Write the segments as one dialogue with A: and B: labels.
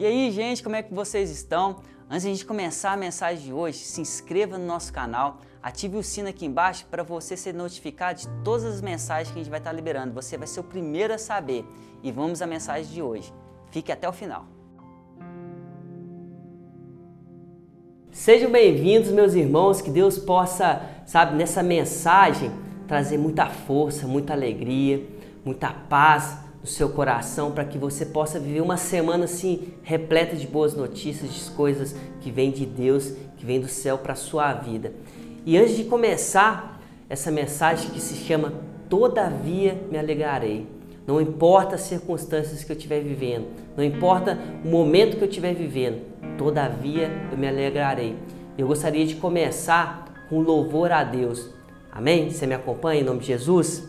A: E aí, gente, como é que vocês estão? Antes de a gente começar a mensagem de hoje, se inscreva no nosso canal, ative o sino aqui embaixo para você ser notificado de todas as mensagens que a gente vai estar liberando. Você vai ser o primeiro a saber. E vamos à mensagem de hoje. Fique até o final. Sejam bem-vindos, meus irmãos, que Deus possa, sabe, nessa mensagem trazer muita força, muita alegria, muita paz no seu coração para que você possa viver uma semana assim repleta de boas notícias, de coisas que vêm de Deus, que vêm do céu para a sua vida. E antes de começar essa mensagem que se chama Todavia me alegrarei. Não importa as circunstâncias que eu estiver vivendo, não importa o momento que eu estiver vivendo, todavia eu me alegrarei. Eu gostaria de começar com louvor a Deus. Amém? Você me acompanha em nome de Jesus?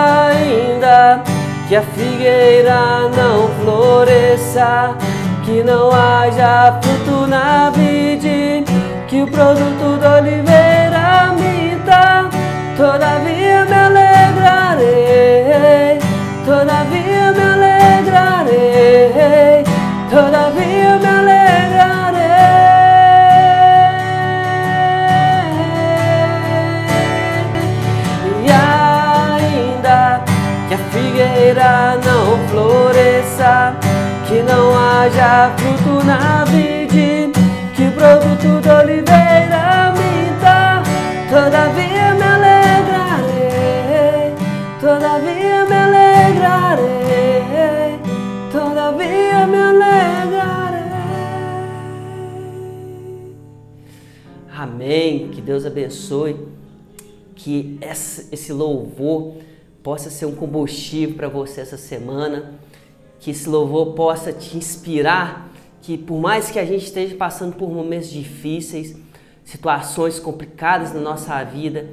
A: Que a figueira não floresça, que não haja fruto na vide, que o produto da oliveira o produto da oliveira minta, todavia me alegrarei, todavia me alegrarei, todavia me alegrarei. Amém. Que Deus abençoe, que esse louvor possa ser um combustível para você essa semana, que esse louvor possa te inspirar, que por mais que a gente esteja passando por momentos difíceis, situações complicadas na nossa vida,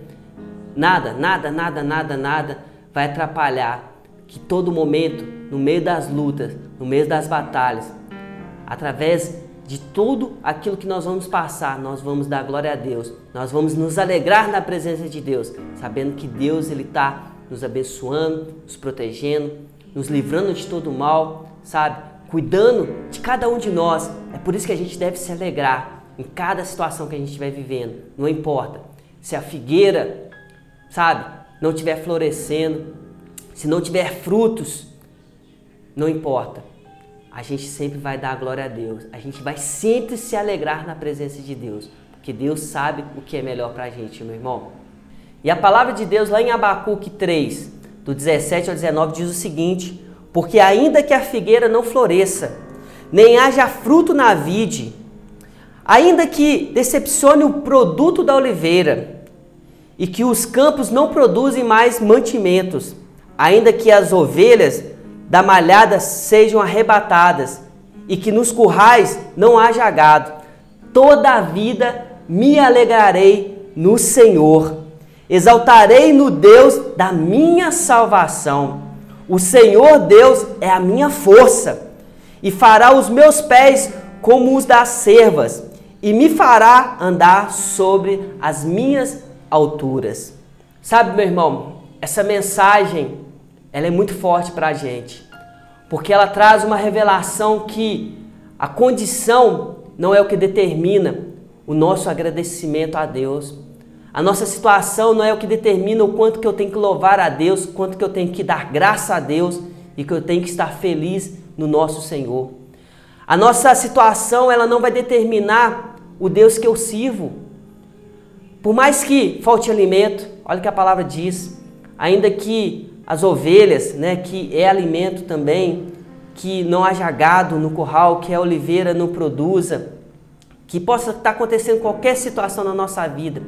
A: nada, nada, nada, nada, nada vai atrapalhar que todo momento, no meio das lutas, no meio das batalhas, através de tudo aquilo que nós vamos passar, nós vamos dar glória a Deus. Nós vamos nos alegrar na presença de Deus, sabendo que Deus ele está nos abençoando, nos protegendo, nos livrando de todo mal, sabe? Cuidando de cada um de nós. É por isso que a gente deve se alegrar em cada situação que a gente estiver vivendo. Não importa se a figueira, sabe, não estiver florescendo, se não tiver frutos, não importa. A gente sempre vai dar glória a Deus. A gente vai sempre se alegrar na presença de Deus, porque Deus sabe o que é melhor para a gente, meu irmão. E a palavra de Deus lá em Abacuque 3, do 17 ao 19, diz o seguinte: Porque ainda que a figueira não floresça, nem haja fruto na vide, ainda que decepcione o produto da oliveira, e que os campos não produzem mais mantimentos, ainda que as ovelhas da malhada sejam arrebatadas, e que nos currais não haja gado, toda a vida me alegrarei no Senhor Exaltarei no Deus da minha salvação. O Senhor Deus é a minha força, e fará os meus pés como os das servas, e me fará andar sobre as minhas alturas. Sabe, meu irmão, essa mensagem ela é muito forte para a gente, porque ela traz uma revelação que a condição não é o que determina o nosso agradecimento a Deus a nossa situação não é o que determina o quanto que eu tenho que louvar a Deus, quanto que eu tenho que dar graça a Deus e que eu tenho que estar feliz no nosso Senhor. A nossa situação ela não vai determinar o Deus que eu sirvo. Por mais que falte alimento, olha o que a palavra diz, ainda que as ovelhas, né, que é alimento também, que não haja gado no curral, que a oliveira não produza, que possa estar acontecendo qualquer situação na nossa vida,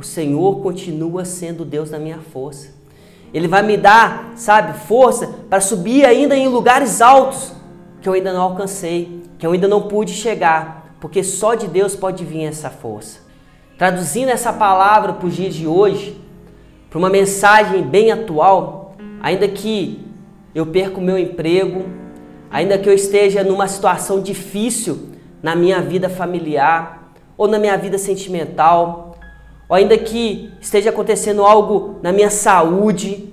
A: o Senhor continua sendo Deus da minha força. Ele vai me dar, sabe, força para subir ainda em lugares altos que eu ainda não alcancei, que eu ainda não pude chegar, porque só de Deus pode vir essa força. Traduzindo essa palavra para os dias de hoje, para uma mensagem bem atual, ainda que eu perca o meu emprego, ainda que eu esteja numa situação difícil na minha vida familiar ou na minha vida sentimental, ou ainda que esteja acontecendo algo na minha saúde,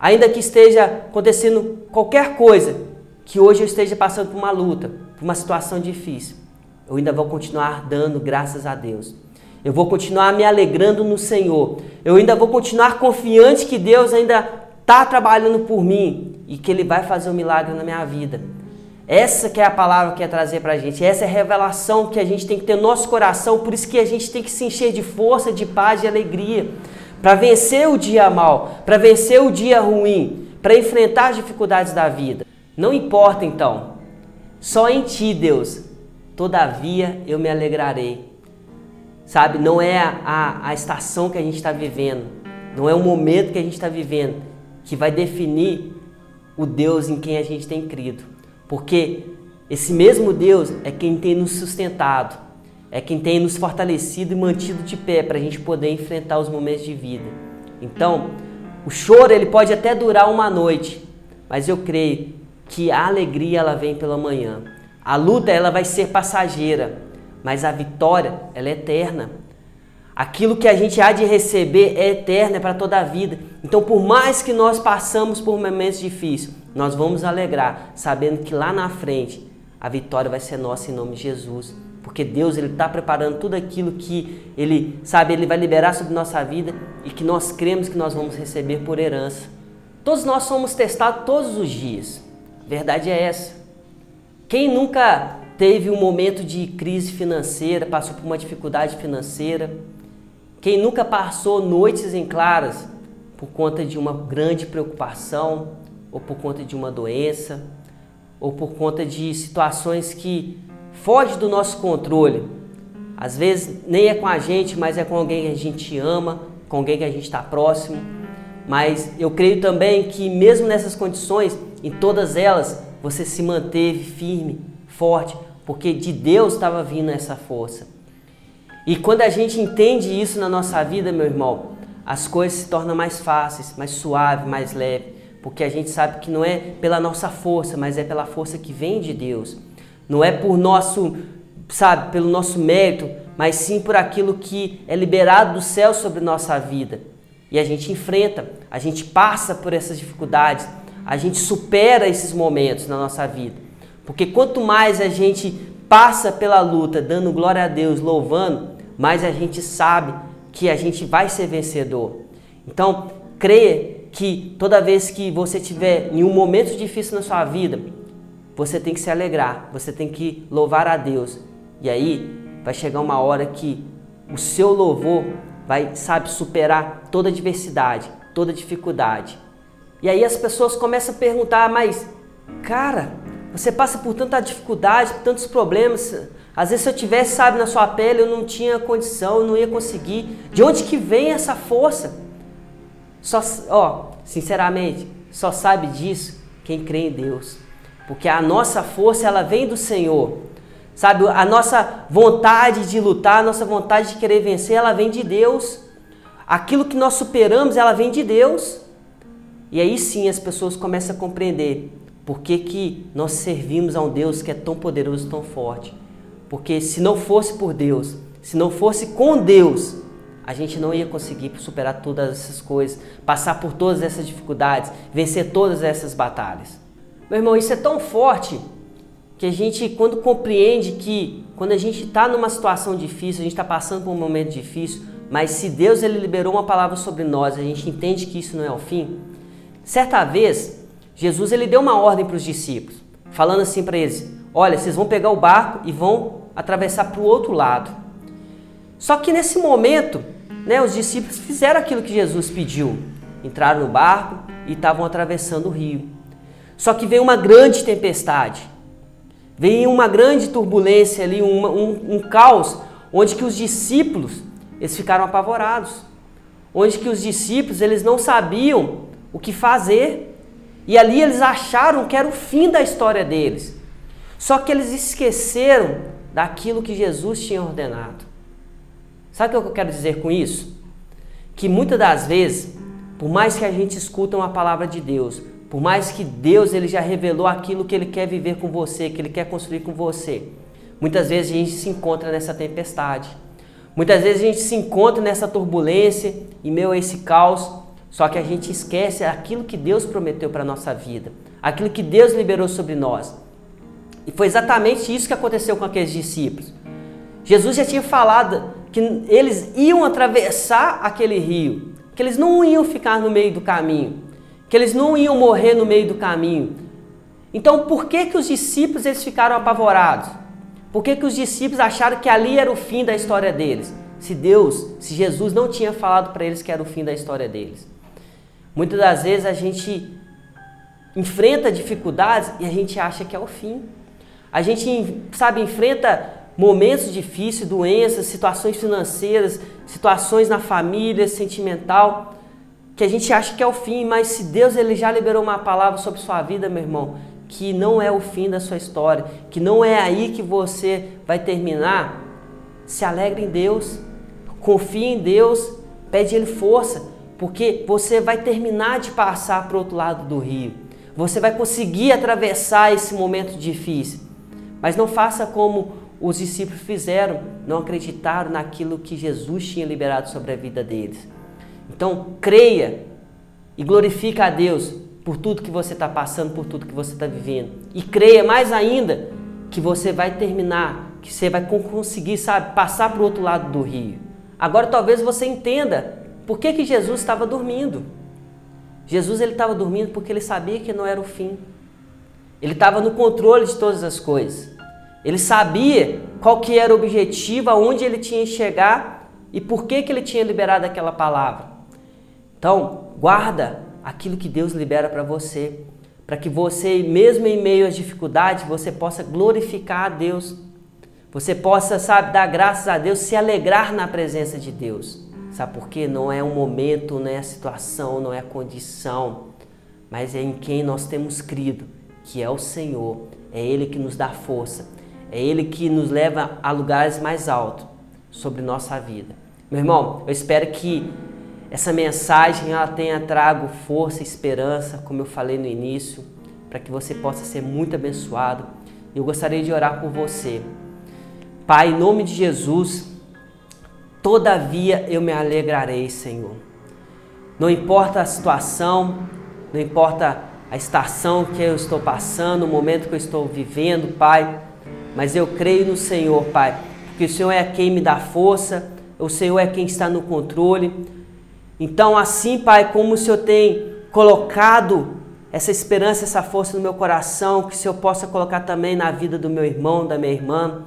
A: ainda que esteja acontecendo qualquer coisa que hoje eu esteja passando por uma luta, por uma situação difícil, eu ainda vou continuar dando graças a Deus. Eu vou continuar me alegrando no Senhor. Eu ainda vou continuar confiante que Deus ainda está trabalhando por mim e que Ele vai fazer um milagre na minha vida. Essa que é a palavra que quer trazer para a gente. Essa é a revelação que a gente tem que ter no nosso coração. Por isso que a gente tem que se encher de força, de paz, de alegria. Para vencer o dia mal, para vencer o dia ruim, para enfrentar as dificuldades da vida. Não importa então. Só em Ti, Deus. Todavia eu me alegrarei. Sabe, não é a, a estação que a gente está vivendo, não é o momento que a gente está vivendo que vai definir o Deus em quem a gente tem crido. Porque esse mesmo Deus é quem tem nos sustentado, é quem tem nos fortalecido e mantido de pé para a gente poder enfrentar os momentos de vida. Então, o choro ele pode até durar uma noite, mas eu creio que a alegria ela vem pela manhã. A luta ela vai ser passageira, mas a vitória, ela é eterna. Aquilo que a gente há de receber é eterno, é para toda a vida. Então, por mais que nós passamos por momentos difíceis, nós vamos alegrar, sabendo que lá na frente a vitória vai ser nossa em nome de Jesus. Porque Deus ele está preparando tudo aquilo que Ele sabe, Ele vai liberar sobre nossa vida e que nós cremos que nós vamos receber por herança. Todos nós somos testados todos os dias. A verdade é essa. Quem nunca teve um momento de crise financeira, passou por uma dificuldade financeira. Quem nunca passou noites em claras por conta de uma grande preocupação, ou por conta de uma doença, ou por conta de situações que fogem do nosso controle. Às vezes nem é com a gente, mas é com alguém que a gente ama, com alguém que a gente está próximo. Mas eu creio também que mesmo nessas condições, em todas elas, você se manteve firme, forte, porque de Deus estava vindo essa força. E quando a gente entende isso na nossa vida, meu irmão, as coisas se tornam mais fáceis, mais suaves, mais leves, porque a gente sabe que não é pela nossa força, mas é pela força que vem de Deus. Não é por nosso, sabe, pelo nosso mérito, mas sim por aquilo que é liberado do céu sobre nossa vida. E a gente enfrenta, a gente passa por essas dificuldades, a gente supera esses momentos na nossa vida. Porque quanto mais a gente passa pela luta dando glória a Deus, louvando, mais a gente sabe que a gente vai ser vencedor. Então, creia que toda vez que você tiver em um momento difícil na sua vida, você tem que se alegrar, você tem que louvar a Deus. E aí vai chegar uma hora que o seu louvor vai, sabe, superar toda adversidade, toda dificuldade. E aí as pessoas começam a perguntar, mas cara, você passa por tanta dificuldade, por tantos problemas. Às vezes se eu tivesse, sabe, na sua pele, eu não tinha condição, eu não ia conseguir. De onde que vem essa força? Só, ó, sinceramente, só sabe disso quem crê em Deus. Porque a nossa força, ela vem do Senhor. Sabe, a nossa vontade de lutar, a nossa vontade de querer vencer, ela vem de Deus. Aquilo que nós superamos, ela vem de Deus. E aí sim as pessoas começam a compreender por que, que nós servimos a um Deus que é tão poderoso, tão forte? Porque se não fosse por Deus, se não fosse com Deus, a gente não ia conseguir superar todas essas coisas, passar por todas essas dificuldades, vencer todas essas batalhas. Meu irmão, isso é tão forte que a gente, quando compreende que quando a gente está numa situação difícil, a gente está passando por um momento difícil, mas se Deus ele liberou uma palavra sobre nós, a gente entende que isso não é o fim. Certa vez, Jesus ele deu uma ordem para os discípulos, falando assim para eles: Olha, vocês vão pegar o barco e vão atravessar para o outro lado. Só que nesse momento, né, os discípulos fizeram aquilo que Jesus pediu: entraram no barco e estavam atravessando o rio. Só que veio uma grande tempestade. Veio uma grande turbulência ali, um, um, um caos, onde que os discípulos eles ficaram apavorados. Onde que os discípulos eles não sabiam o que fazer. E ali eles acharam que era o fim da história deles. Só que eles esqueceram daquilo que Jesus tinha ordenado. Sabe o que eu quero dizer com isso? Que muitas das vezes, por mais que a gente escuta uma palavra de Deus, por mais que Deus ele já revelou aquilo que ele quer viver com você, que ele quer construir com você, muitas vezes a gente se encontra nessa tempestade. Muitas vezes a gente se encontra nessa turbulência, em meio a esse caos, só que a gente esquece aquilo que Deus prometeu para nossa vida, aquilo que Deus liberou sobre nós. E foi exatamente isso que aconteceu com aqueles discípulos. Jesus já tinha falado que eles iam atravessar aquele rio, que eles não iam ficar no meio do caminho, que eles não iam morrer no meio do caminho. Então, por que que os discípulos eles ficaram apavorados? Por que que os discípulos acharam que ali era o fim da história deles? Se Deus, se Jesus não tinha falado para eles que era o fim da história deles. Muitas das vezes a gente enfrenta dificuldades e a gente acha que é o fim. A gente, sabe, enfrenta momentos difíceis, doenças, situações financeiras, situações na família, sentimental, que a gente acha que é o fim, mas se Deus ele já liberou uma palavra sobre sua vida, meu irmão, que não é o fim da sua história, que não é aí que você vai terminar, se alegre em Deus, confie em Deus, pede Ele força, porque você vai terminar de passar para o outro lado do rio. Você vai conseguir atravessar esse momento difícil. Mas não faça como os discípulos fizeram, não acreditaram naquilo que Jesus tinha liberado sobre a vida deles. Então, creia e glorifica a Deus por tudo que você está passando, por tudo que você está vivendo. E creia mais ainda que você vai terminar, que você vai conseguir, sabe, passar para o outro lado do rio. Agora talvez você entenda por que, que Jesus estava dormindo. Jesus ele estava dormindo porque ele sabia que não era o fim. Ele estava no controle de todas as coisas. Ele sabia qual que era o objetivo, aonde ele tinha que chegar e por que, que ele tinha liberado aquela palavra. Então, guarda aquilo que Deus libera para você, para que você, mesmo em meio às dificuldades, você possa glorificar a Deus. Você possa, sabe, dar graças a Deus, se alegrar na presença de Deus. Sabe por quê? Não é um momento, não é a situação, não é a condição, mas é em quem nós temos crido, que é o Senhor. É Ele que nos dá força, é Ele que nos leva a lugares mais altos sobre nossa vida. Meu irmão, eu espero que essa mensagem ela tenha trago força esperança, como eu falei no início, para que você possa ser muito abençoado. Eu gostaria de orar por você. Pai, em nome de Jesus, todavia eu me alegrarei, Senhor. Não importa a situação, não importa a estação que eu estou passando, o momento que eu estou vivendo, Pai, mas eu creio no Senhor, Pai, porque o Senhor é quem me dá força, o Senhor é quem está no controle. Então, assim, Pai, como o Senhor tem colocado essa esperança, essa força no meu coração, que o Senhor possa colocar também na vida do meu irmão, da minha irmã,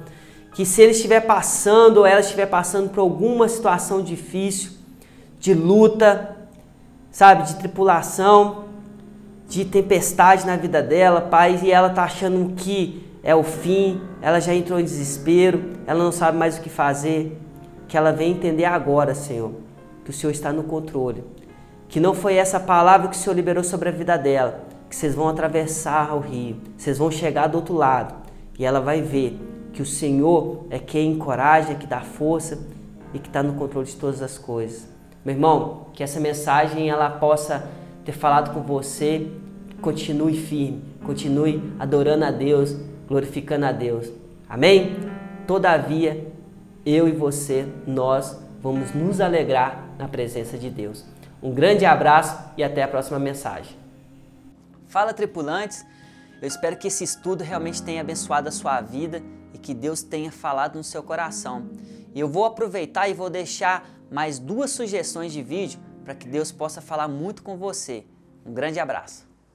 A: que se ele estiver passando ou ela estiver passando por alguma situação difícil, de luta, sabe, de tripulação, de tempestade na vida dela, Pai, e ela está achando que é o fim, ela já entrou em desespero, ela não sabe mais o que fazer. Que ela venha entender agora, Senhor, que o Senhor está no controle. Que não foi essa palavra que o Senhor liberou sobre a vida dela, que vocês vão atravessar o rio, vocês vão chegar do outro lado e ela vai ver que o Senhor é quem encoraja, que dá força e que está no controle de todas as coisas. Meu irmão, que essa mensagem ela possa ter falado com você, continue firme, continue adorando a Deus, glorificando a Deus. Amém? Todavia, eu e você, nós vamos nos alegrar na presença de Deus. Um grande abraço e até a próxima mensagem.
B: Fala, tripulantes! Eu espero que esse estudo realmente tenha abençoado a sua vida e que Deus tenha falado no seu coração. E eu vou aproveitar e vou deixar mais duas sugestões de vídeo para que Deus possa falar muito com você. Um grande abraço!